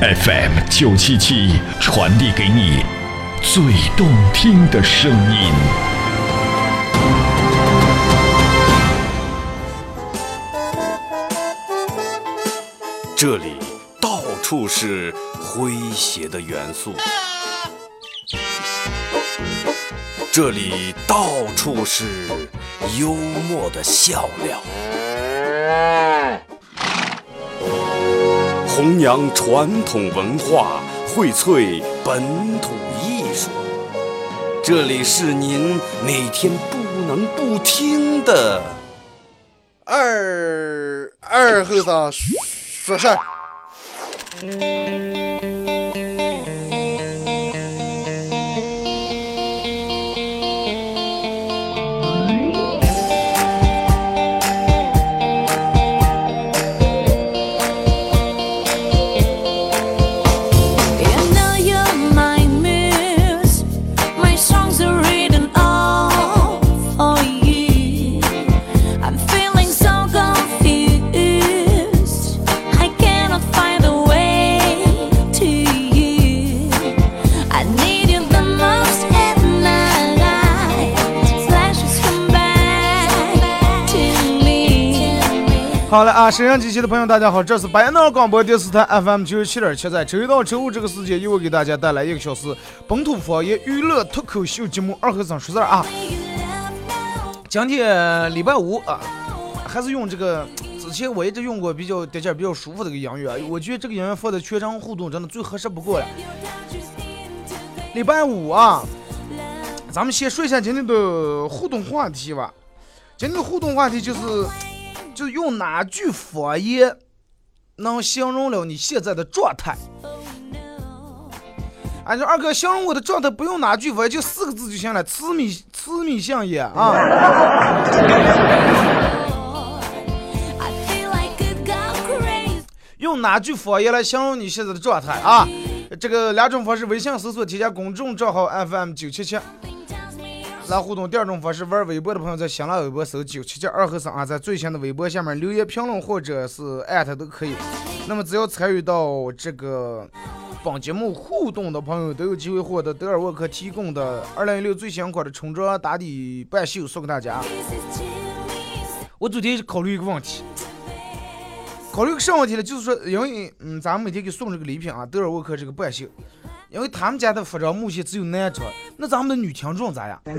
FM 九七七传递给你最动听的声音。这里到处是诙谐的元素，这里到处是幽默的笑料。弘扬传统文化，荟萃本土艺术。这里是您每天不能不听的二二后生说事儿。好了啊，沈阳机器的朋友，大家好，这是白杨广播电视台 FM 九十七点七，在周一到周五这个时间，又会给大家带来一个小时本土方言娱乐脱口秀节目《二和尚说事儿》啊。今天礼拜五啊，还是用这个之前我一直用过比较得劲、比较舒服的一个音乐啊，我觉得这个音乐放在全场互动真的最合适不过了。礼拜五啊，咱们先说一下今天的互动话题吧。今天的互动话题就是。就是用哪句方言能形容了你现在的状态？俺说二哥形容我的状态不用哪句方言，就四个字就行了，痴迷痴迷相爷啊！用哪句方言来形容你现在的状态啊？这个两种方式：微信搜索添加公众账号 FM 九七七来互动；第二种方式，玩微博的朋友在新浪微博搜九七七二和尚啊，在最新的微博下面留言评论或者是艾特都可以。那么只要参与到这个本节目互动的朋友，都有机会获得德尔沃克提供的二零一六最新款的冲装打底半袖送给大家。我昨天考虑一个问题。考虑个啥问题呢？就是说，因为嗯，咱们每天给送这个礼品啊，德尔沃克这个半袖，因为他们家的服装目前只有男装，那咱们的女听众咋样？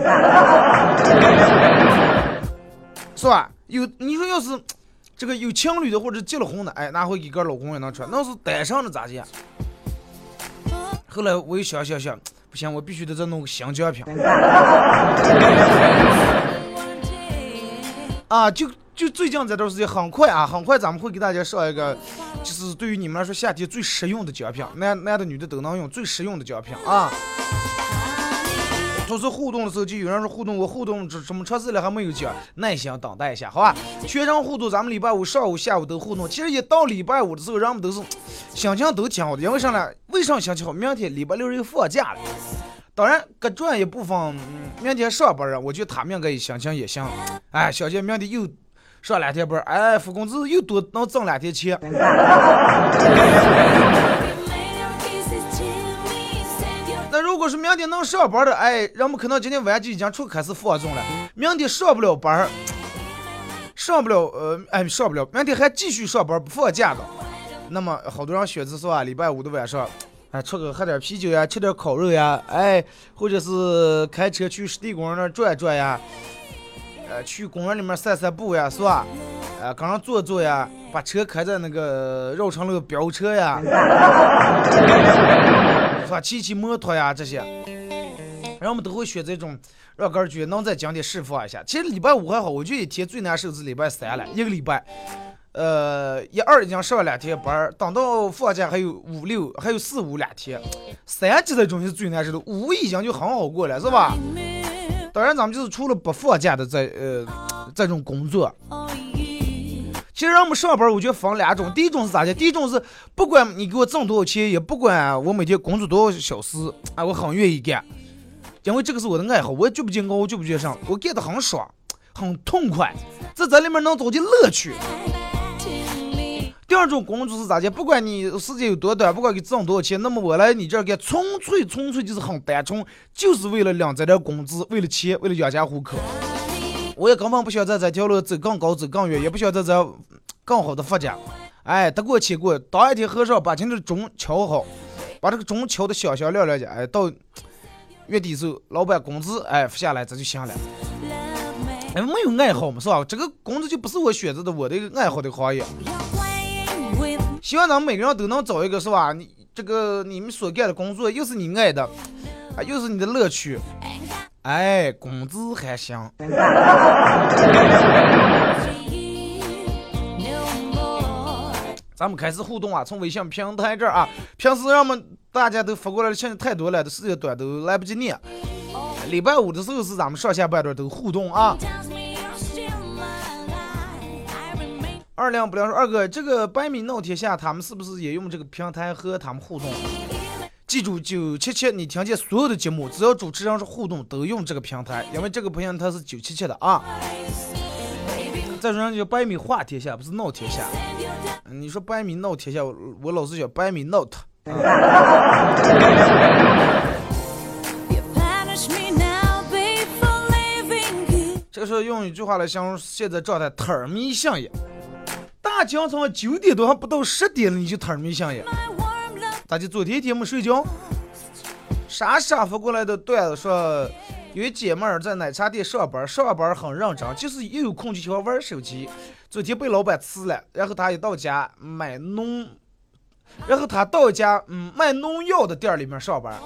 是吧？有你说要是这个有情侣的或者结了婚的，哎，拿回给个老公也能穿；那是单身的咋地？后来我又想想想，不行，我必须得再弄个新奖品啊！就就最近这段时间，很快啊，很快咱们会给大家上一个，就是对于你们来说夏天最实用的奖品，男男的女的都能用，最实用的奖品啊！就是互动的时候，就有人说互动，我互动这什么测试了还没有奖，耐心等待一下，好吧？全场互动，咱们礼拜五上午、下午都互动。其实一到礼拜五的时候，人们都是心情都挺好的，因为啥呢？为啥心情好？明天礼拜六又放假了。当然，各赚一部分，嗯，明天上班啊，我觉得他们应该心情也行。哎，小姐明天又上两天班，哎，付工资又多能挣两天钱。那如果是明天能上班的，哎，人们可能今天晚上就已经出开始放纵了。明天上不了班儿，上不了，呃，哎，上不了，明天还继续上班不放假的。那么好多人选择说啊，礼拜五的晚上，哎，出个喝点啤酒呀，吃点烤肉呀，哎，或者是开车去湿地公园那转转呀，呃，去公园里面散散步呀，是吧？呃，刚上坐坐呀，把车开在那个绕城路飙车呀，是吧？骑骑摩托呀，这些，然后我们都会选这种让个人觉能在今天释放一下。其实礼拜五还好，我觉得一天最难受是礼拜三了，一个礼拜。呃，一二已经上了两天班儿，等到放假还有五六，还有四五两天，三级这种是最难受的，五已经就很好过了，是吧？当然，咱们就是除了不放假的这呃这种工作，其实让我们上班，我觉得分两种，第一种是咋的？第一种是不管你给我挣多少钱，也不管我每天工作多少小时，啊，我很愿意干，因为这个是我的爱好，我也觉不觉熬，觉不觉上，我干得很爽，很痛快，在这里面能找见乐趣。第二种工作是咋的？不管你时间有多短，不管你挣多少钱，那么我来你这儿干，纯粹纯粹就是很单纯，就是为了领这点工资，为了钱，为了养家糊口。我也根本不想在这条路走更高，走更远，也不想在这更好的发展。哎，得过且过，当一天和尚把今天的钟敲好，把这个钟敲的响响亮亮的，哎，到月底时候，老板工资哎付下来，这就行了。哎，没有爱好嘛，是吧？这个工作就不是我选择的，我的一个爱好的行业。希望咱们每个人都能找一个，是吧？你这个你们所干的工作又是你爱的，啊，又是你的乐趣，哎，工资还行。咱们开始互动啊，从微信平台这儿啊，平时让我们大家都发过来的信息太多了，的时间短都来不及念。礼拜五的时候是咱们上下半段都互动啊。二亮不亮说，二哥，这个百米闹天下，他们是不是也用这个平台和他们互动？记住，九七七，你听见所有的节目，只要主持人是互动，都用这个平台，因为这个平台是九七七的啊。再说人家百米画天下，不是闹天下。你说百米闹天下，我我老是叫百米 not。这个时候用一句话来形容现在状态，特儿迷相爷。大清早九点多还不到十点了，你就特儿迷相爷。大家昨天一天没睡觉？啥啥发过来的段子说，有一姐妹儿在奶茶店上班，上班很认真，就是一有空就喜欢玩手机。昨天被老板辞了，然后她一到家买农，然后她到家嗯卖农药的店里面上班，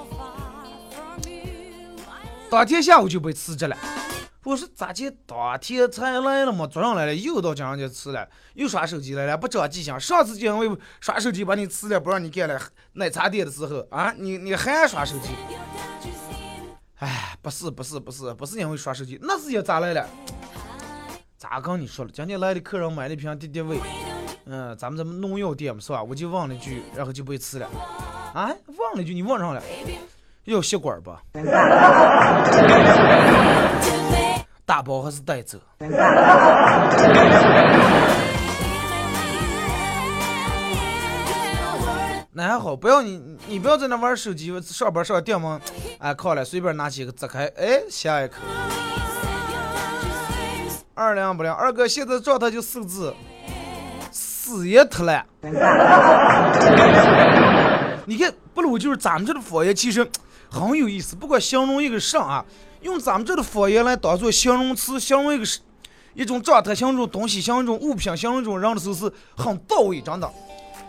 当天下午就被辞职了。我说咋的？当天才来了嘛，早上来了又到叫人家辞了，又刷手机来了，不长记性。上次就因为刷手机把你吃了，不让你干了奶茶店的时候啊，你你还刷手机？哎，不是不是不是不是因为刷手机，那时间咋来了？咋跟你说了？今天来的客人买了一瓶敌敌畏，嗯，咱们这农药店嘛是吧？我就忘了句，然后就被辞了。啊，忘了句，你忘上了？要吸管不？打包还是带走？那还好，不要你你不要在那玩手机，上班上电门，哎，靠了，随便拿起一个砸开，哎，下一口。二两不两，二哥现在状态就四个字，死也特烂。你看，不如就是咱们这的方言，其实很有意思，不管形容一个上啊。用咱们这的方言来当做形容词，形容一个一种状态，形容一种东西，形容一种物品，形容一种人的时候是很到位，真的，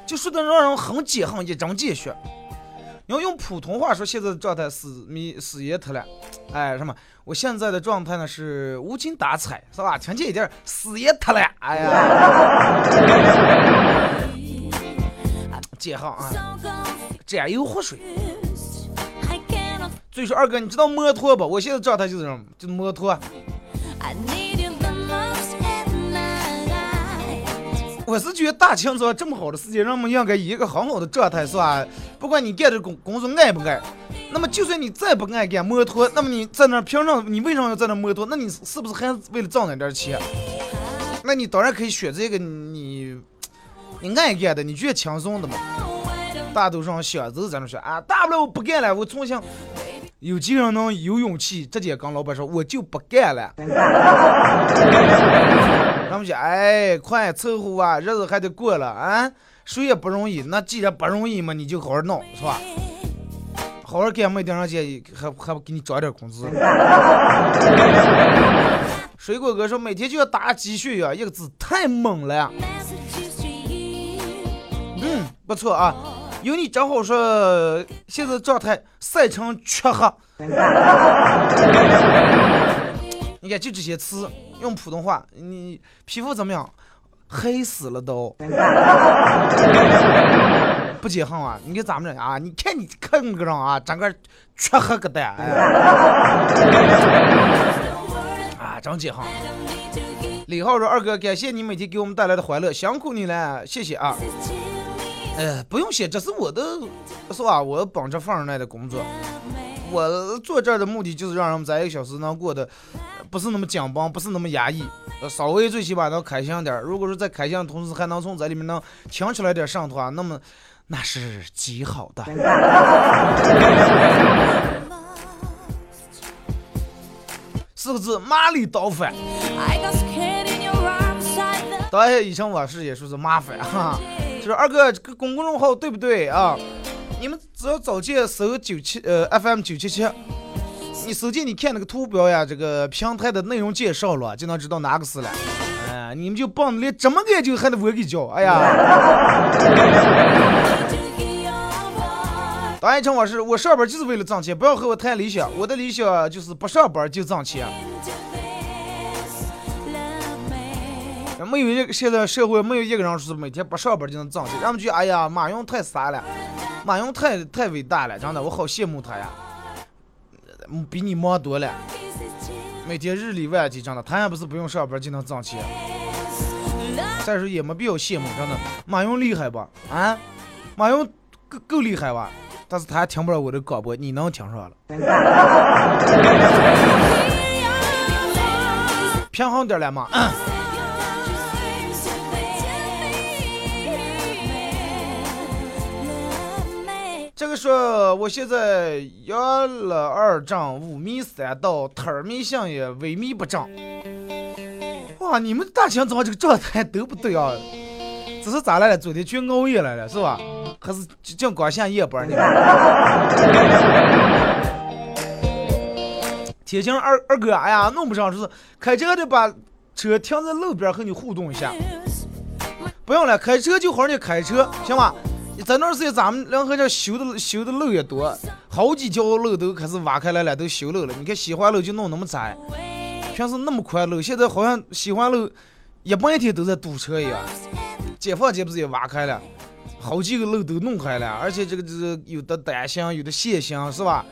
就说的让人很解恨，一针见血。你要用普通话说，现在的状态是迷死也特了，哎，什么？我现在的状态呢是无精打采，是吧？听见一点死也特了，哎呀，解恨啊，沾油活水。所以说，二哥，你知道摩托不？我现在状态就是什么，就是摩托。我是觉得大清早这么好的时间，人们应该以一个很好的状态，是吧？不管你干的工工作爱不爱，那么就算你再不爱干摩托，那么你在那平常你为什么要在那摩托？那你是不是还是为了挣那点钱？那你当然可以选择一个你你爱干的，你觉得轻松的嘛。大多数人想都是在那说啊，大不了我不干了，我重新。有几个人能有勇气直接跟老板说我就不干了？他们讲哎，快凑合啊，日子还得过了啊，谁也不容易。那既然不容易嘛，你就好好弄，是吧？好好干，没顶上去，还还不给你涨点工资？水果哥说每天就要打鸡血呀，一个字太猛了。嗯，不错啊。有你正好说，现在状态晒成黢黑。你看就这些词，用普通话，你皮肤怎么样？黑死了都。不解恨啊！你看咱们这啊，你看你看个人啊，整个缺黑个蛋，哎 啊，真解恨。李浩说：“二哥，感谢你每天给我们带来的欢乐，辛苦你了，谢谢啊。”呃，不用谢，这是我的，是吧？我本着放上来的工作，我做这儿的目的就是让人们在一个小时能过得呃不是那么紧绷，不是那么压抑，呃稍微最起码能开心点儿。如果说在开心的同时还能从这里面能听出来点上的话，那么那是极好的。四个字：麻利刀反。导演以前我是也说是麻烦哈，就是二哥这个公众号对不对啊？你们只要找见搜九七呃 FM 九七七，你手机你看那个图标呀，这个平台的内容介绍了，就能知道哪个是了。哎、你们就帮连这么个就还得我给教，哎呀！to get your heart. 导演称我是我上班就是为了挣钱，不要和我谈理想，我的理想就是不上班就挣钱。没有一个现在社会没有一个人是每天不上班就能挣钱，人们就哎呀马云太傻了，马云太太伟大了，真的我好羡慕他呀，比你忙多了，每天日理万机，真的他也不是不用上班就能挣钱。再说也没必要羡慕，真的马云厉害吧？啊，马云够够厉害吧？但是他还听不着我的广播，你能听上了？平衡点儿了嘛。说我现在摇了二丈五米三到腿儿迷信也萎靡不振。哇，你们大清早这个状态 都不对啊！这是咋来了？昨天去熬夜来了是吧？还是净光下夜班呢？天晴二二哥，哎呀，弄不上，就是开车的把车停在路边和你互动一下。不用了，开车就好好的开车，行吧？在那儿时候咱们两河这修的修的路也多，好几条路都开始挖开来了，都修路了。你看西环路就弄那么窄，平时那么宽路，现在好像西环路一半天都在堵车一样。解放街不是也挖开了，好几个路都弄开了，而且这个这个有的单行，有的线行，是吧？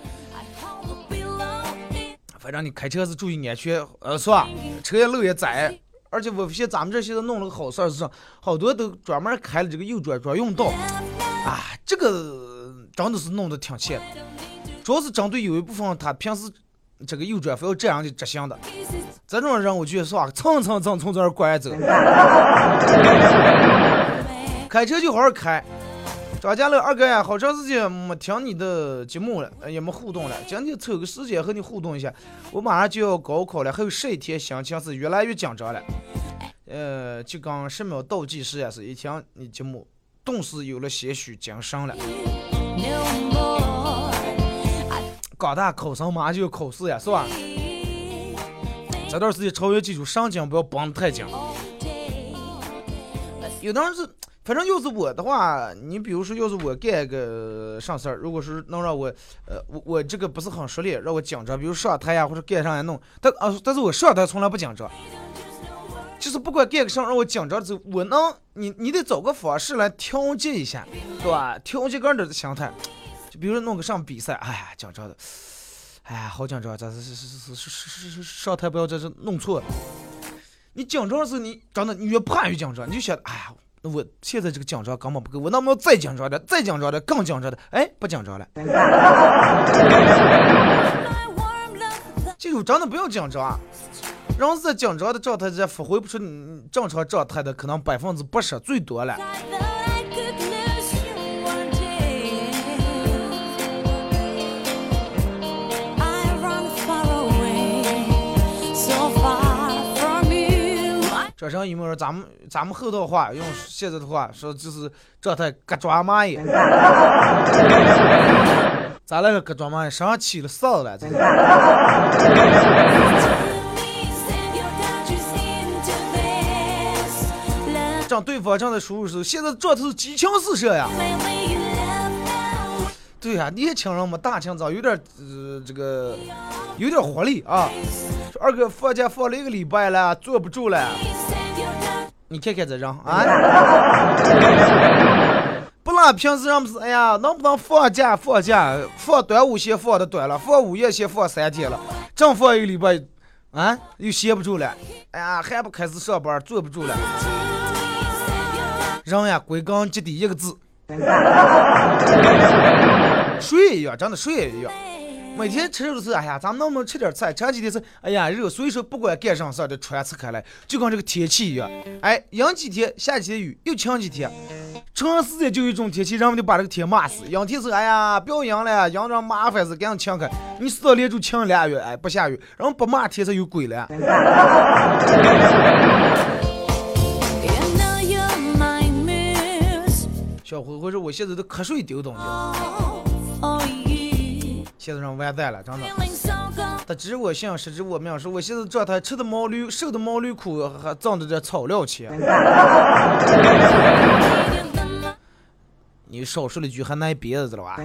反正你开车是注意安全，呃，是吧？车也路也窄，而且我发现咱们这现在弄了个好事儿，是好多都专门开了这个右转专用道，啊，这个真的是弄得挺欠的，主要是针对有一部分他平时这个右转非要这样去执行的，这种人我觉得是吧，蹭蹭蹭从这儿拐走，开车就好好开。张家乐二哥呀，好长时间没听你的节目了，呃也没互动了。今天抽个时间和你互动一下。我马上就要高考了，还有十一天，心情是越来越紧张了。呃，就跟十秒倒计时也是，一听你节目，顿时有了些许精神了。广大考生马上就要考试呀，是吧？这段时间超越记住，上紧不要绷得太紧。有的人是。反正要是我的话，你比如说，要是我干个啥事儿，如果是能让我，呃，我我这个不是很熟练，让我紧张，比如上台呀，或者干啥呀弄，但啊，但是我上台从来不紧张，就是不管干个啥让我紧张的时候，我能，你你得找个方式来调节一下，对吧？调节个人的心态，就比如说弄个上比赛，哎呀，紧张的，哎呀，好紧张，咱是是是是是是是上台不要在这弄错了，你紧张的时，你真的你越怕越紧张，你就想，哎呀。那我现在这个紧张根本不够，我能不能再紧张点，再紧张点，更紧张的？哎，不紧张了。记住真的不要紧张啊！人是在紧张的状态下发挥不出正常状态的，可能百分之八十最多了。这上有没有说咱们咱们后头话用现在的话说就是状态嘎抓蚂蚁，咱那个嘎抓蚂蚁？身上起了哨了，这是。让对方正在输入时候，现在状态是激情四射呀。对呀、年轻人嘛，大清早有点呃这个有点活力啊。说二哥放假放了一个礼拜了，坐不住了。你看看这人啊，不然平时人不是哎呀，能不能放假放假？放端午先放的短了，放五一先放三天了，正放一个礼拜，啊，又歇不住了。哎呀，还不开始上班，坐不住了。人呀，归根结底一个字，睡一样，真的睡一样。每天吃肉的时候，哎呀，咱们能不能吃点菜？前几天是，哎呀，肉，所以说不管干啥事儿都穿刺开来，就跟这个天气一样。哎，阴几天，下几天雨，又晴几天，长时间就有一种天气，人们就把这个天骂死。阴天是，哎呀，不要阴了，阴着麻烦死，赶紧晴开。你死到连住晴俩月，哎，不下雨，然后不骂天才有鬼了。小灰灰说，我现在都瞌睡丢东西.现在人完蛋了，真的。得知我心，失之我命。说我现在状态吃的毛驴，瘦的毛驴苦，还挣的这草料钱。你少说了一句，还挨别子了吧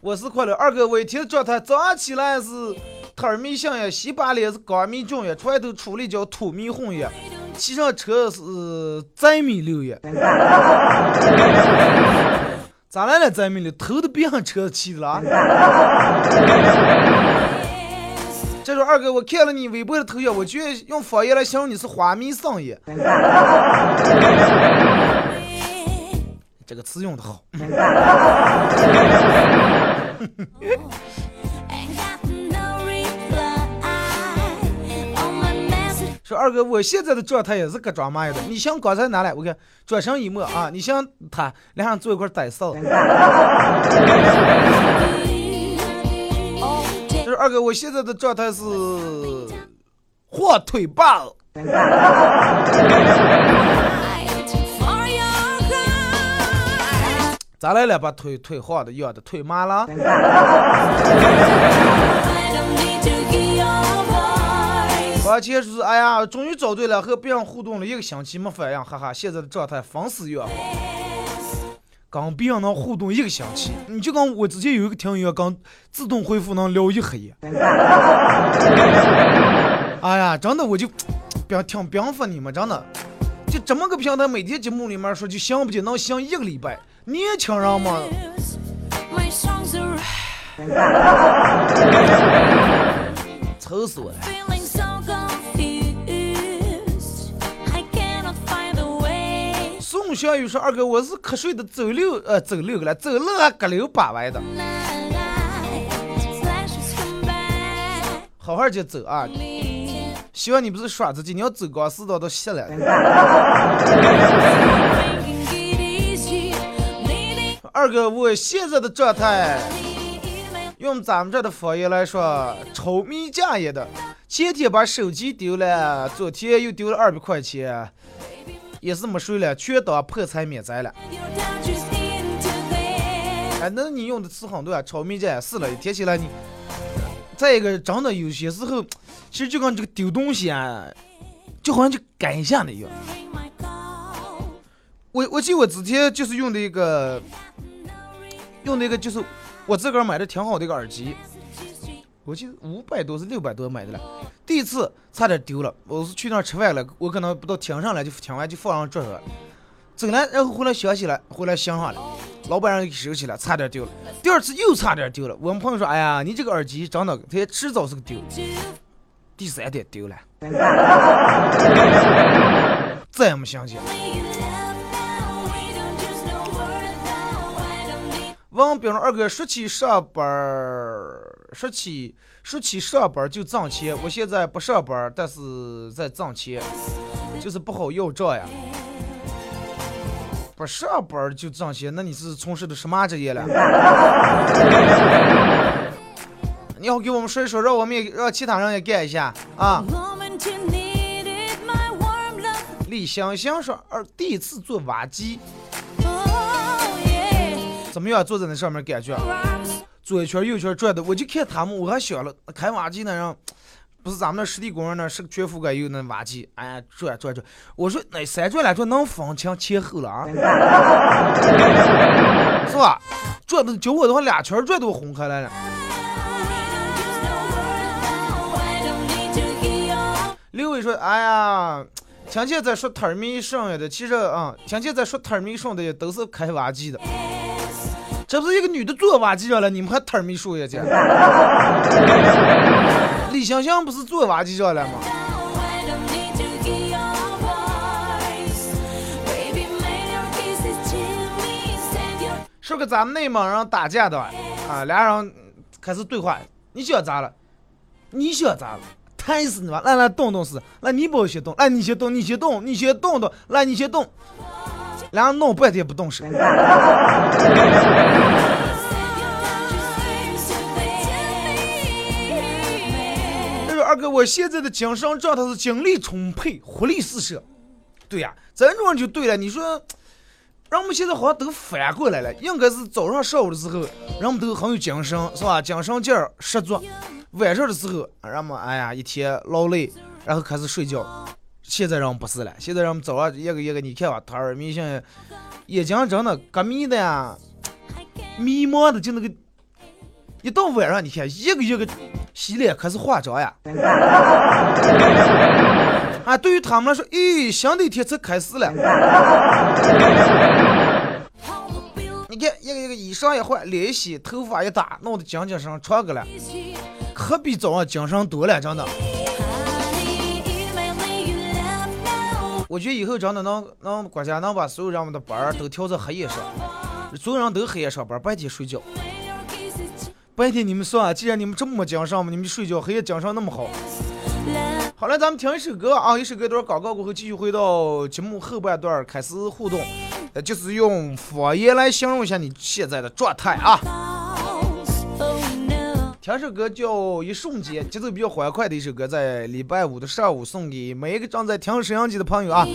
我是快乐二哥，我一天的状态，早上起来是特儿迷信呀，西巴脸是高迷囧呀，床头出了一叫土迷红呀，骑上车是贼迷六呀。咋来了贼迷六？头都别上车骑的了啊？这说二哥，我看了你微博的头像，我觉得用方言来形容你是花迷上爷，这个词用的好。说二哥，我现在的状态也是个装妈呀的。你像刚才拿来，我看转身一抹啊，你像他俩人坐一块儿呆骚。All day 就是二哥，我现在的状态是火腿棒。咋来了？把腿腿晃的痒的腿麻了？而且是哎呀，终于找对了，和别人互动了一个星期没反应，哈哈，现在的状态风死月好。跟别人能互动一个星期，你就跟我之前有一个听友跟自动回复能聊一黑夜。哎呀，真的我就 别挺别服你们，真的，就这么个平台，每天节目里面说就行不就能行一个礼拜，年轻人嘛愁死我了。宋小雨说：“二哥，我是瞌睡的走六呃走六个了，走路还隔溜八歪的，好好的走啊！希望你不是耍自己，你要走光四道都歇了。二哥，我现在的状态，用咱们这的方言来说，愁迷家业的。前天把手机丢了，昨天又丢了二百块钱，也是没睡了，全当破财免灾了。哎，那你用的词很对啊，炒米家是了，一天起来你。再一个，真的有些时候，其实就跟这个丢东西啊，就好像就赶一下那样。Ring my call. 我我记得我之前就是用的一个，用的一个就是我自个儿买的挺好的一个耳机，我记得五百多是六百多买的了。第一次差点丢了，我是去那儿吃饭了，我可能不到停上来就停完就放上桌上了，走了，然后回来想起来，回来想上了，老板让给收起来，差点丢了。第二次又差点丢了，我们朋友说，哎呀，你这个耳机真的，它迟早是个丢。第三天丢了，再也没想起来。Need 王表二哥说起上班儿，说起说起上班就挣钱。我现在不上班，但是在挣钱，就是不好要账呀。不上班就挣钱，那你是从事的什么职业了？你要给我们说一说，让我们也让其他人也干一下啊.李香香说，二第一次做挖机，Oh. 怎么样？坐在那上面感觉？左一圈右一圈转的，我就看他们，我还想了，开挖机那人不是咱们那实地公园那是个全覆盖有那挖机，哎呀转转转，我说那三转两转能分清前后了啊，是吧？转的叫我的话俩圈转都红开来了。刘伟说：“哎呀，听见在说摊儿米剩下的，其实啊，听见在说摊儿米剩的都是开挖机的。这不是一个女的做挖机上了，你们还摊儿米说下去？李香香不是做挖机上了吗？说个咱们内蒙人打架的啊，俩人开始对话，你想咋了？你想咋了？抬死你吧！来来动动死，来你不先动，来你先动，你先动，你先动动，来你先动。俩人弄半天不动手。他说二哥，我现在的精神状态是精力充沛，活力四射。对呀、咱这种人就对了。你说，人们现在好像都反过来了，应该是早上上午的时候，人们都很有精神，是吧？精神劲儿十足。晚上的时候，人们哎呀一天劳累，然后开始睡觉。现在人不是了，现在人们早上一个一个，你看吧，他儿明星，眼睛真的革迷的呀，迷茫的就那个，一到晚上你看一个一个洗脸开始化妆呀。啊，对于他们来说，咦，新的一天才开始了。你看一个一个衣裳一换，脸一洗，头发一打，弄得精精神神穿个了，可比早上精神多了，真的。我觉得以后真的能能国家能把所有人们的班儿都调成黑夜上，所有人都黑夜上班，白天睡觉。白天你们算，既然你们这么精神嘛，你们睡觉，黑夜精神那么好。好了，咱们听一首歌啊，一首歌段广告过后，继续回到节目后半段开始互动，就是用方言来形容一下你现在的状态啊。听首歌叫《一瞬间》，节奏比较欢快的一首歌，在礼拜五的上午送给每一个正在听收音机的朋友啊。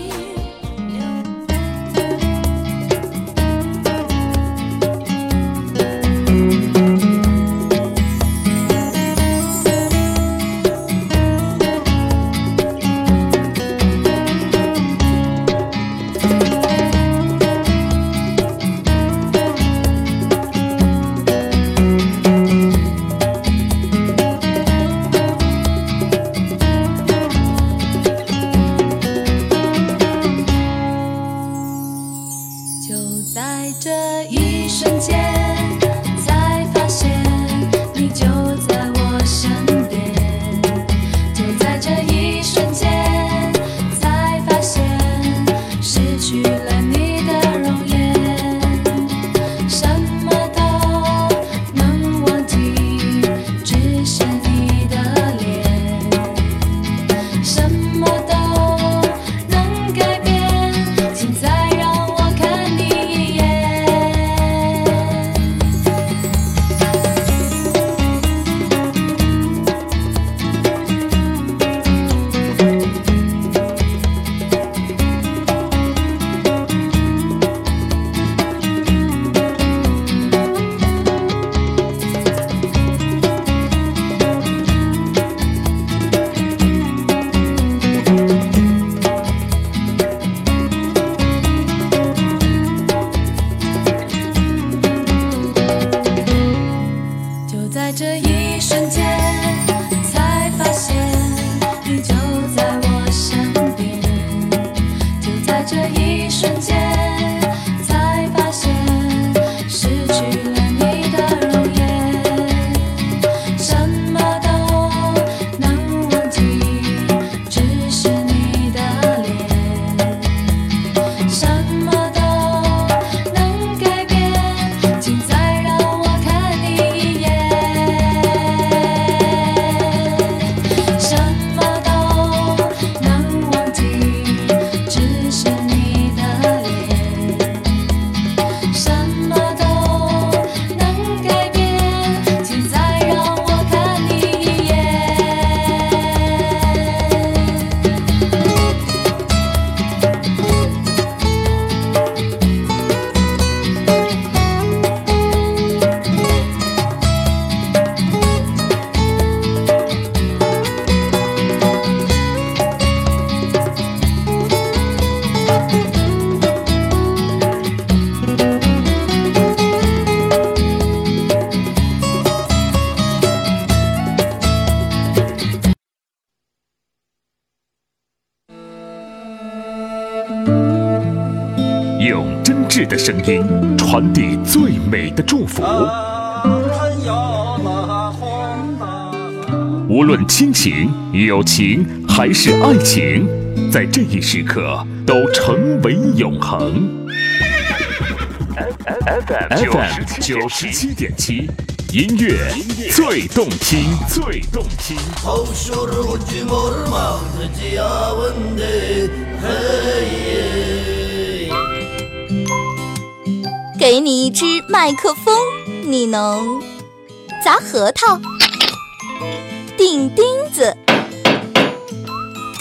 友情还是爱情，在这一时刻都成为永恒。FM 九十七点七，音乐最动听，最动听。给你一支麦克风，你能砸核桃、钉钉子。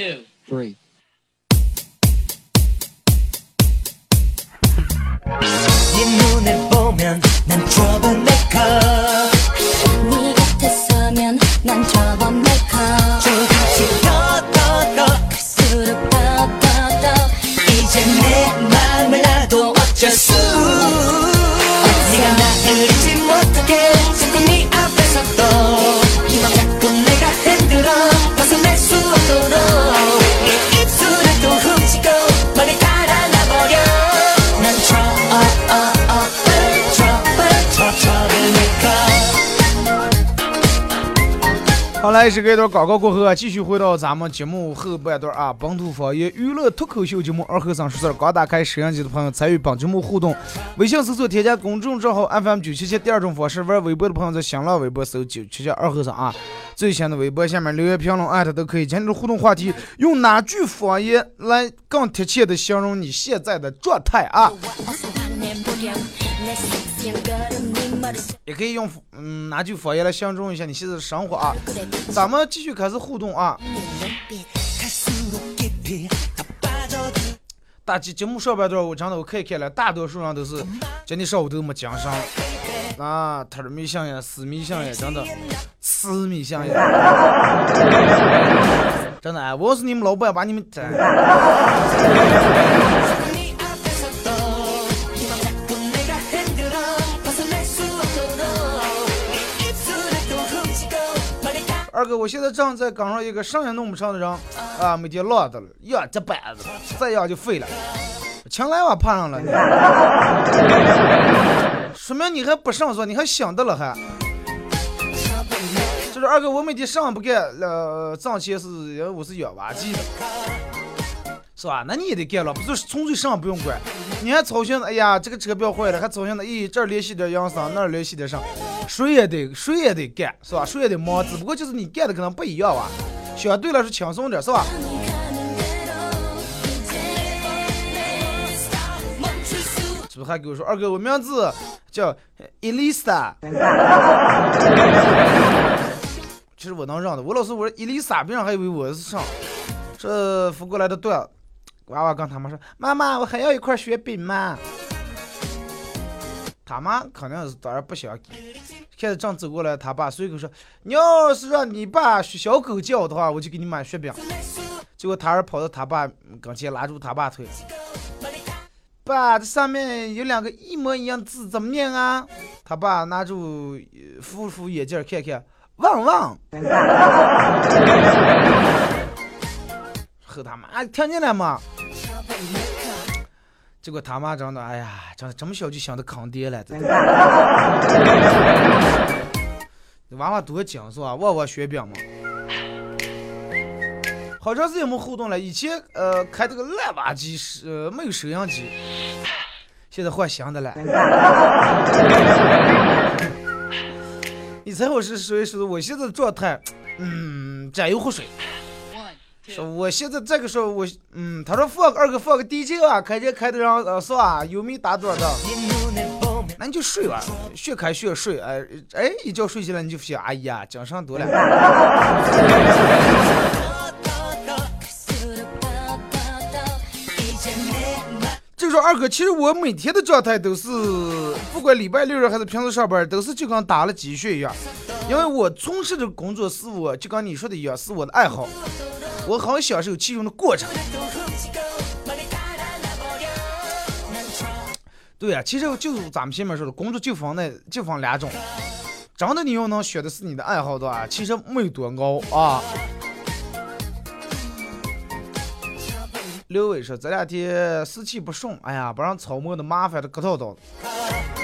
Two, three. 네 눈을 보면 난 troublemaker 네 곁에 서면 난 troublemaker. 조금씩 더더더 갈수록 더더더 이제 내 맘을 나도 어쩔 수 来，是这段广告过后啊，继续回到咱们节目后半段啊，本土方言娱乐脱口秀节目二后生说事儿。刚打开摄像机的朋友参与本节目互动，微信搜索添加公众账号 FM 九七七。第二种方式，玩微博的朋友在新浪微博搜九七七二后生啊。最新的微博下面留言评论艾特都可以。今天的互动话题，用哪句方言来更贴切的形容你现在的状态啊？也可以用嗯哪句方言来形容一下你现在的生活啊，咱们继续开始互动啊。大节节目上半段，我真的我看开了，大多数人都是今天上午都没讲上，那偷米香呀，私密香呀，真的私密香呀。真的哎，我是你们老板，把你们整。二哥，我现在正在赶上一个上也弄不成的人啊，每天落的了，呀这板子，再要就废了。强来我怕上了，说明你还不上说，你还想的了还。就是二哥，我每天上不干，呃，挣钱是因为我是养娃机的，是吧？那你也得干了，不是纯粹上不用管，你还操心，哎呀，这个车标坏了，还操心的，咦，这儿联系点杨桑，那儿联系点上，谁也得谁也得干，是吧？谁也得忙，只不过就是你干的可能不一样吧，相对来说轻松点，是吧？是不是还给我说二哥，我名字叫 Elisa？其实我能让的，我老是我说 Elisa，别人还以为我是上。这扶过来的段，娃娃跟他妈说：“妈妈，我还要一块雪饼嘛。”他妈肯定是当然不想给。现在正走过来，他爸随口说：“你要是让你爸小狗叫的话，我就给你买雪饼。”结果他儿跑到他爸跟前，拉住他爸腿。爸，这上面有两个一模一样字，怎么念啊？他爸拿住呃扶扶眼镜看看，旺旺。他妈听见了吗？结果他妈真的，哎呀，真的这么小就想着坑爹了，这娃娃多精是吧？旺旺雪饼嘛。好长时间没互动了，以前呃开这个烂挖机是呃没有收音机，现在换新的了。你猜我是谁？是我现在的状态，嗯，沾油湖水。我现在这个时候我，嗯，他说放二哥放个 DJ 啊，开就开的然后是吧，有没打盹的？那你就睡吧，睡开睡睡，哎哎，一觉睡起来你就发现，哎呀，精神多了。就说二哥，其实我每天的状态都是，不管礼拜六日还是平时上班，都是就跟打了鸡血一样，因为我从事的工作是我就跟你说的一样，是我的爱好。我很享受其中的过程。对呀、其实就是咱们前面说的，工作就分那就分两种，真的你要能选的是你的爱好的话，其实没有多高啊。刘伟说：“这两天湿气不顺，哎呀，把人草磨的麻烦的疙瘩瘩的。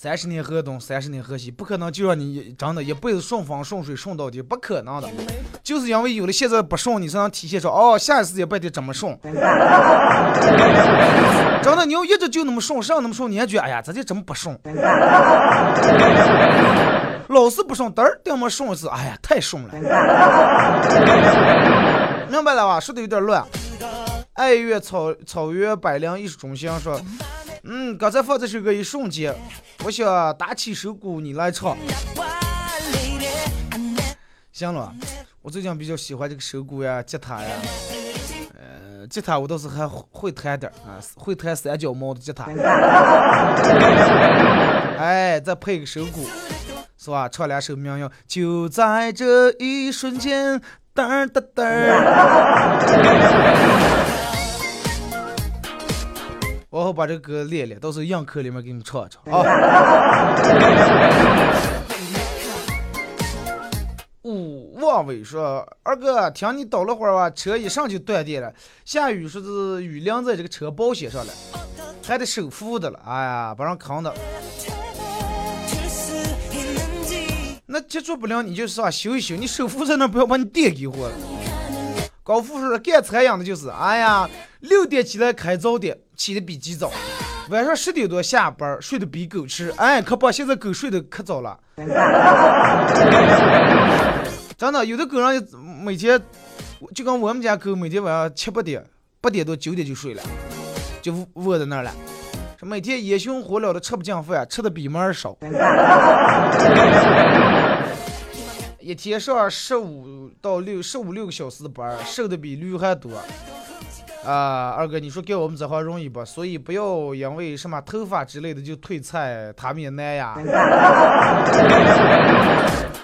三十年河东，三十年河西，不可能就让你真的一辈子顺风顺水顺到底，不可能的。就是因为有了现在不顺，你才能体现出哦，下一次也不得这么顺。真的，你要一直就那么顺，上那么顺，你还觉得哎呀，咱就真不顺。老是不顺，嘚儿定么顺一次，哎呀，太顺了。明白了吧？说的有点乱。爱乐草草原百灵艺术中心说，嗯，刚才放这首歌一瞬间，我想打起手鼓你来唱。行了，我最近比较喜欢这个手鼓呀、吉他呀。呃，吉他我倒是还会会弹点儿啊，会弹三角猫的吉他。哎，再配个手鼓，是吧？唱两首民谣，就在这一瞬间，嘚儿嘚我好把这个歌练练，到时候硬课里面给你们唱一唱啊。五王伟说：“二哥，听你叨了会儿吧，车一上就断电了，下雨说是雨淋在这个车保险上了，还得收付的了，哎呀，把人坑的。那接触不了你就上啊，修一修，你收付在那不要把你电给我了。”高富说，干餐饮的就是，哎呀，六点起来开早点，起的比鸡早，晚上十点多下班，睡得比狗吃，哎，可把现在狗睡得可早了。真的，有的狗人每天就跟我们家狗每天晚上七八点、八点多、九点就睡了，就窝在那儿了。每天烟熏火燎的吃不进饭，吃的比猫儿少。一天上十五到六十五六个小时的班儿，瘦的比驴还多。啊，二哥，你说干我们这行容易不？所以不要因为什么头发之类的就退菜，他们也难呀。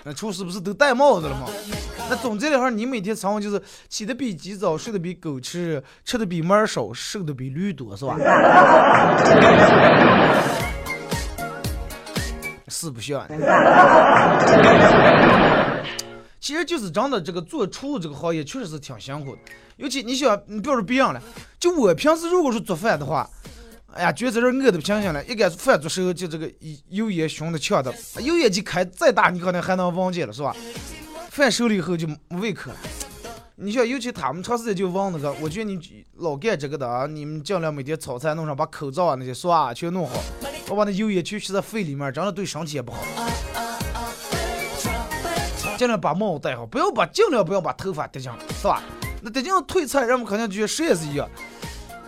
那厨师不是都戴帽子了吗？那总结的话，你每天生活就是起的比鸡早，睡的比狗吃，吃的比猫少，瘦的比驴多，是吧？是不像。其实就是真的，这个做厨这个行业确实是挺辛苦的。尤其你想，你不要说别人了，就我平时如果是做饭的话，哎呀，觉得这饿的不行行了，一干饭做时候就这个油烟熏的呛的，油烟机开再大，你可能还能闻见了，是吧？饭熟了以后就没胃口了。你像，尤其他们长时间就忘那个，我觉得你老干这个的啊，你们尽量每天炒菜弄上，把口罩啊那些刷啊全弄好，我把那油烟全吸在肺里面，真的对身体也不好。尽量把帽子戴好，不要把尽量不要把头发戴上，是吧？那戴上退菜，人们肯定觉得谁也是一样。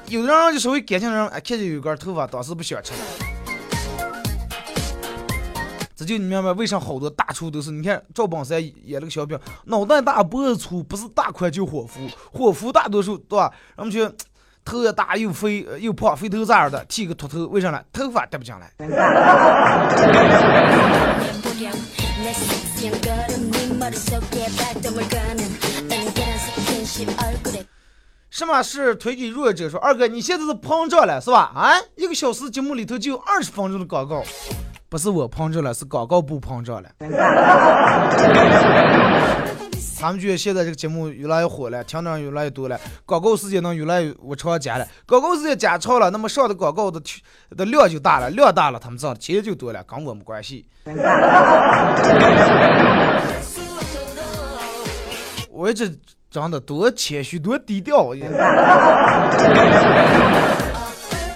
有的人就稍微干净人，哎，看见有根头发，当时不想吃了。这就你明白为啥好多大厨都是？你看赵本山演那个小品，脑袋大脖子粗，不是大款就伙夫，伙夫大多数对吧？人们觉得头也大又肥又胖，肥头大耳的，剃个秃头，为啥呢？头发戴不进来。什么是推给弱者说？二哥，你现在是膨胀了是吧？啊，一个小时节目里头就有二十分钟的广告，不是我膨胀了，是广告不膨胀了。他们觉得现在这个节目越来越火了，听的人越来越多了，广告时间能越来越往长加了。广告时间加长了，那么上的广告的的量就大了，量大了，他们挣的钱就多了，跟我没关系。我一直长得多谦虚，多低调呀。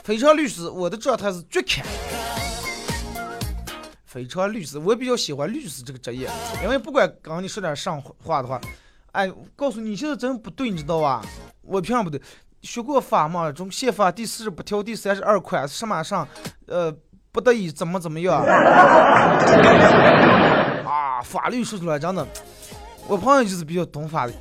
非常律师，我的状态是绝开。非常律师，我比较喜欢律师这个职业，因为不管刚你说点上话的话，哎，告诉你现在真不对，你知道吧？我凭啥不对？学过法吗？中宪法第四十八条第三十二款什么上？呃，不得已怎么怎么样？啊，法律说出来真的，我朋友就是比较懂法律。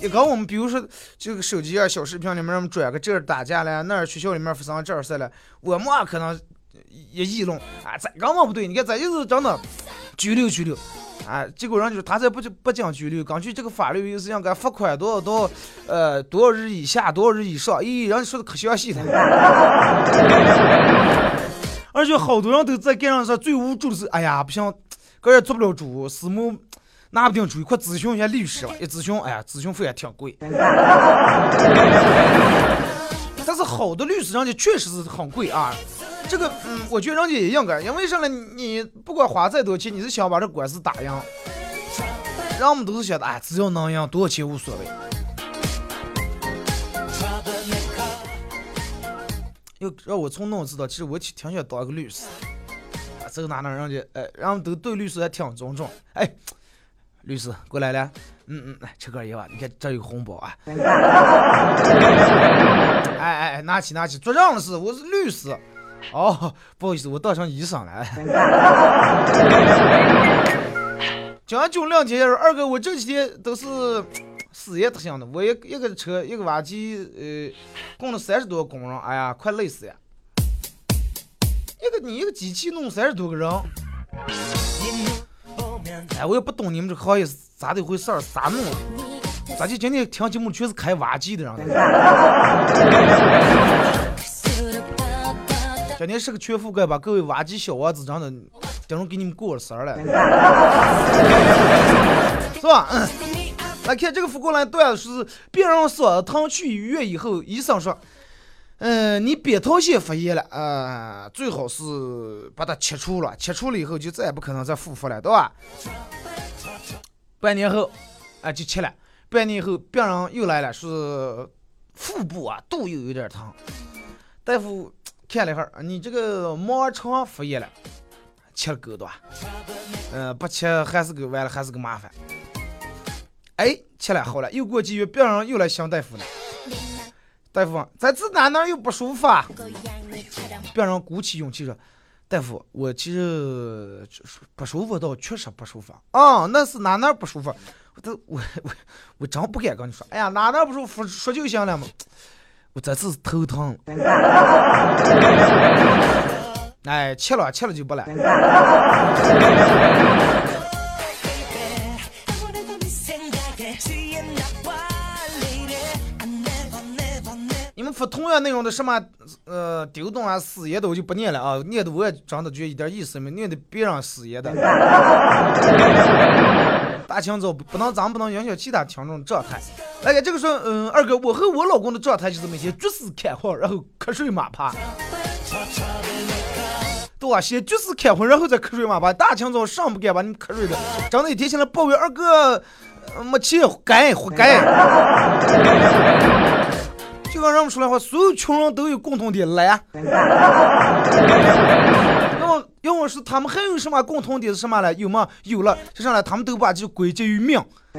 一搞我们比如说这个手机啊、小视频里面转个这儿打架了，那儿学校里面发生这儿事了，我们可能也议论啊，这根本不对，你看这就是真的拘留拘留。啊，结果人就是他这不就不讲拘留，根据这个法律又是想给罚款多少多少，呃，多少日以下，多少日以上，咦，人家说的可详细了。而且好多人都在街上说最无助的是，哎呀，不行，个人做不了主，私募拿不定主意，快咨询一下律师吧。一咨询，哎呀，咨询费也挺贵。但是好的律师，人家确实是很贵啊。这个，嗯，我觉得人家也应该，因为啥呢？你不管花再多钱，你是想把这官司打赢，人们都是想的，哎，只要能赢，多少钱无所谓。要让我从那知道，其实我挺挺想当个律师。啊，这个哪能人家，哎，人们都对律师还挺尊重。哎，律师过来了，嗯嗯，来吃根烟吧，你看这有红包啊。哎哎哎，拿起拿起，做账的是，我是律师。哦，不好意思，我当成医生了。将军两天二哥，我这几天都是事业特性的，我一一个车一个挖机，呃，供了三十多个工人，哎呀，快累死呀！一个你一个机器弄三十多个人，哎，我也不懂你们这个行业是咋的回事儿，咋弄的？咋就今天听节目全是开挖机的人？今天是个全覆盖，吧各位挖机小王子真的，等会给你们过了神儿了，是吧？嗯。来看这个发过来段子是病人说疼去医院以后，医生说，嗯，你扁桃腺发炎了啊、最好是把它切除了，切除了以后就再也不可能再复发了，对吧？半年后，啊、就切了，半年以后病人又来了，是腹部啊肚又有点疼，大夫看了一会儿，你这个盲肠发炎了，切了够多，嗯、不切还是个完了还是个麻烦。哎，切了好了，又过几月，病人又来想大夫了。大夫，咱这哪哪又不舒服啊？病人鼓起勇气说：“大夫，我其实不舒服倒确实不舒服啊，那是哪哪不舒服？我都我我我真不敢跟你说。哎呀，哪哪不舒服说就行了嘛。我这次头疼。哎，切了切了就不来。你们发同样内容的什么呃丢东啊死爷的我就不念了啊，念的我也真的觉得一点意思没，念的别人死爷的。大清早不能咱不能影响其他听众状态。来，这个说，嗯，二哥，我和我老公的状态就是每天就是开会，然后瞌睡马趴。对吧？先就是开会，然后再瞌睡马趴。大清早上不敢把你们瞌睡的，真的一天起来抱怨二哥没钱，该活该。就跟人们说的话，所有穷人都有共同点懒。要么要么是他们还有什么共同点是什么呢？有吗？有了，就上来他们都把这归结于命。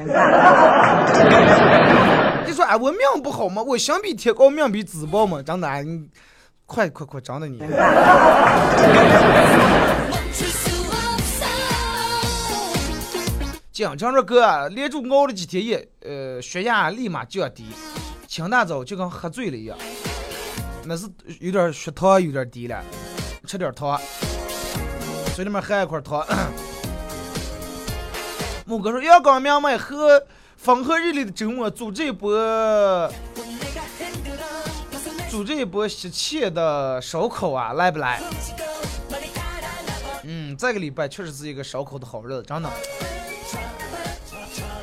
你说哎，我命不好吗？我相比天高，命比纸薄吗？真的，哎你快快快，真的你。经常这哥连着熬了几天夜，呃，血压立马降低，清大早就跟喝醉了一样，那是有点血糖有点低了，吃点糖，嘴里面含一块糖。木哥说阳光明媚和风和日丽的周末，组织一波，组织一波喜气的烧烤啊，来不来？嗯，这个礼拜确实是一个烧烤的好日子，真的。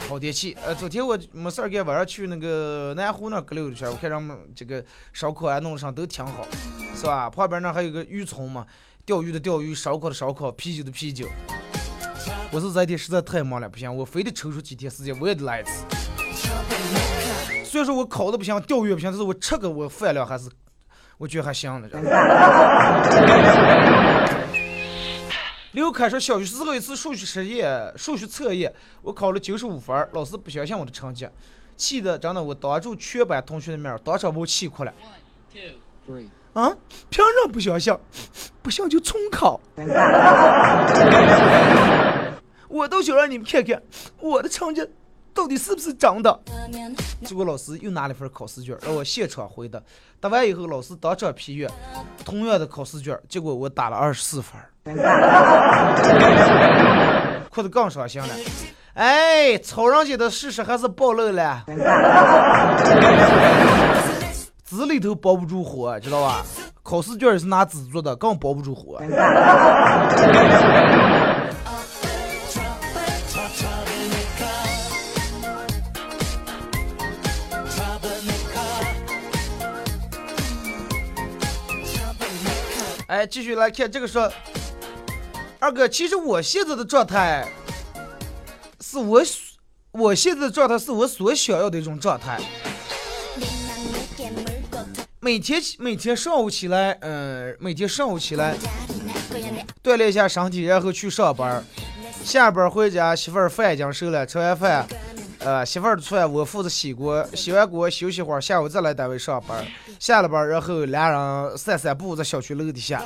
好天气，呃，昨天我没事儿干，晚上去那个南湖那儿溜一圈，我看人们这个烧烤啊弄上都挺好，是吧？旁边那还有个渔村嘛，钓鱼的钓鱼，烧烤的烧烤，啤酒的啤酒。我是这天实在太忙了，不行，我非得抽出几天时间，我也得来一次。虽然说我考的不行，钓鱼也不行，但是我吃个我饭量还是，我觉得还行的。刘凯说，小学时候一次数学实验、数学测验，我考了九十五分，老师不相信我的成绩，气的真的我当着全班同学的面，当场把我气哭了。Two, three. 啊，凭啥不相信？不信就重考。我都想让你们看看我的成绩到底是不是真的。结果老师又拿了一份考试卷让我现场回答，答完以后老师当场批阅，同样的考试卷，结果我打了二十四分，哭得更伤心了。哎，草人家的事实还是暴露了，纸里头包不住火，知道吧？考试卷是拿纸做的，更包不住火。哎，继续来看这个说，二哥，其实我现在的状态，是我我现在的状态是我所想要的一种状态。每天每天上午起来，嗯、每天上午起来锻炼一下身体，然后去上班。下班回家，媳妇儿饭已经熟了，吃完饭，呃，媳妇儿的饭我负责洗锅，洗完锅休息会儿，下午再来单位上班。下了班，然后俩人散散步，在小区楼底下，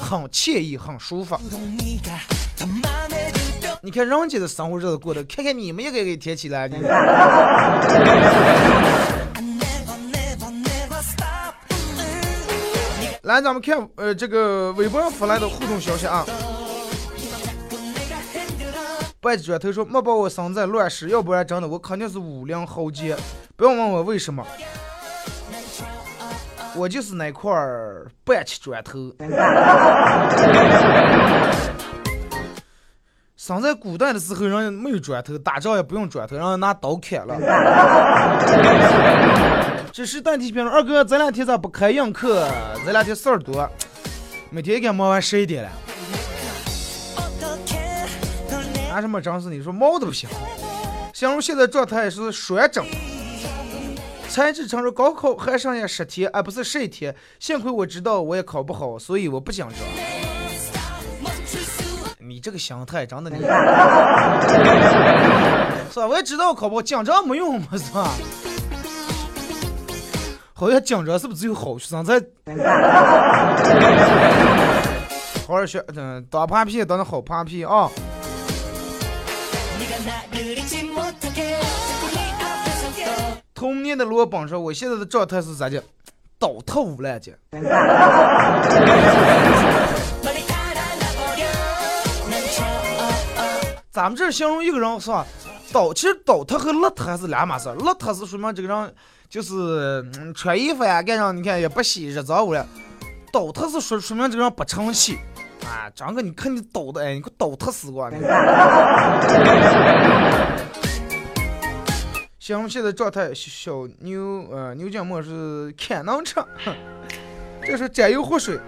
很惬意，很舒服。你看人家的生活日子过得，看看你们一个一个天起来，来，咱们看呃这个微博上发来的互动消息啊。白砖头说：“莫把我生在乱世，要不然真的我肯定是武林豪杰。不要问我为什么，我就是那块儿半起砖头。生在古代的时候，人没有砖头，打仗也不用砖头，让人拿刀砍了。只是单题评论，二哥，这两天咋不开硬课？这两天事儿多，每天给忙完十一点了。拿什么真是你说毛都不行。形容现在状态是衰整。才智承认高考还剩下十天，而、不是十一天。幸亏我知道我也考不好，所以我不紧张。你这个心态真的你，是吧？我也知道考不好，紧张没用嘛，是吧？好像紧张是不是只有好学生才？好好学，嗯，当盘皮当的好盘皮啊！童年的罗本说：“我现在的状态是咋的？倒腾无赖的。咱们这儿形容一个人是吧？倒，其实倒腾和邋遢还是两码事儿。邋遢是说明这个人就是、嗯、穿衣服呀，干上你看也不洗日脏污了。倒腾是说说明这个人不成器啊！张哥，你看你倒的，哎，你给我倒腾死过你！形容现在状态，小牛呃牛角末是看能吃，哼 这是沾油活水。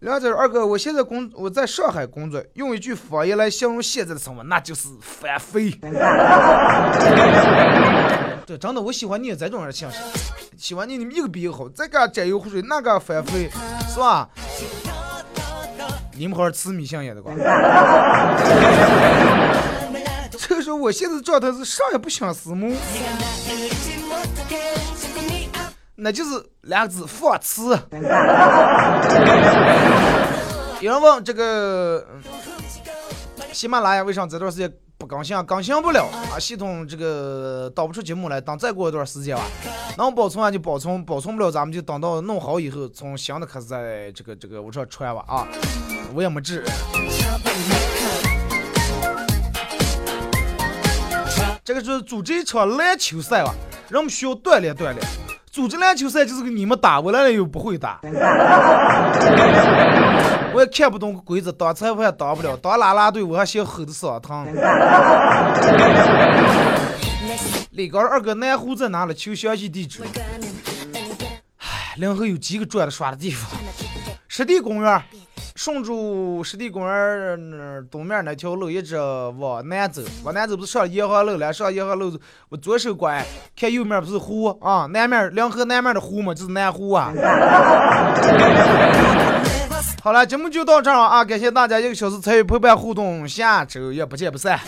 梁子二哥，我现在工我在上海工作，用一句方言来形容现在的生活，那就是翻飞。对，真的，我喜欢你这种人形式，喜欢你你们一个比一个好，这个沾油活水，那个翻飞，是吧？你们好好吃米线也得管。这时候我现在状态是上也不想死母，那就是两个字放肆。有人问这个嗯喜马拉雅为啥这段时间不更新啊？更新不了啊，系统这个导不出节目来。等再过一段时间吧，能保存啊就保存，保存不了咱们就等到弄好以后，从新的开始在这个这个我这传吧啊，我也没治。这个就是组织一场篮球赛吧，人们需要锻炼锻炼。组织篮球赛就是给你们打，我来了又不会打，我也看不懂规则，当裁判当不了，当啦啦队我还嫌吼的嗓疼。李哥二哥南湖在哪里？求详细地址。唉，临河有几个转的耍的地方？湿地公园。顺住湿地公园那东面那条路一直往南走，往南走不是上银河路了？上银河路，我左手拐，看右面不是湖啊？南面两河南面的湖嘛，就是南湖啊。好了，节目就到这儿了啊！感谢大家一个小时参与陪伴互动，下周也不见不散。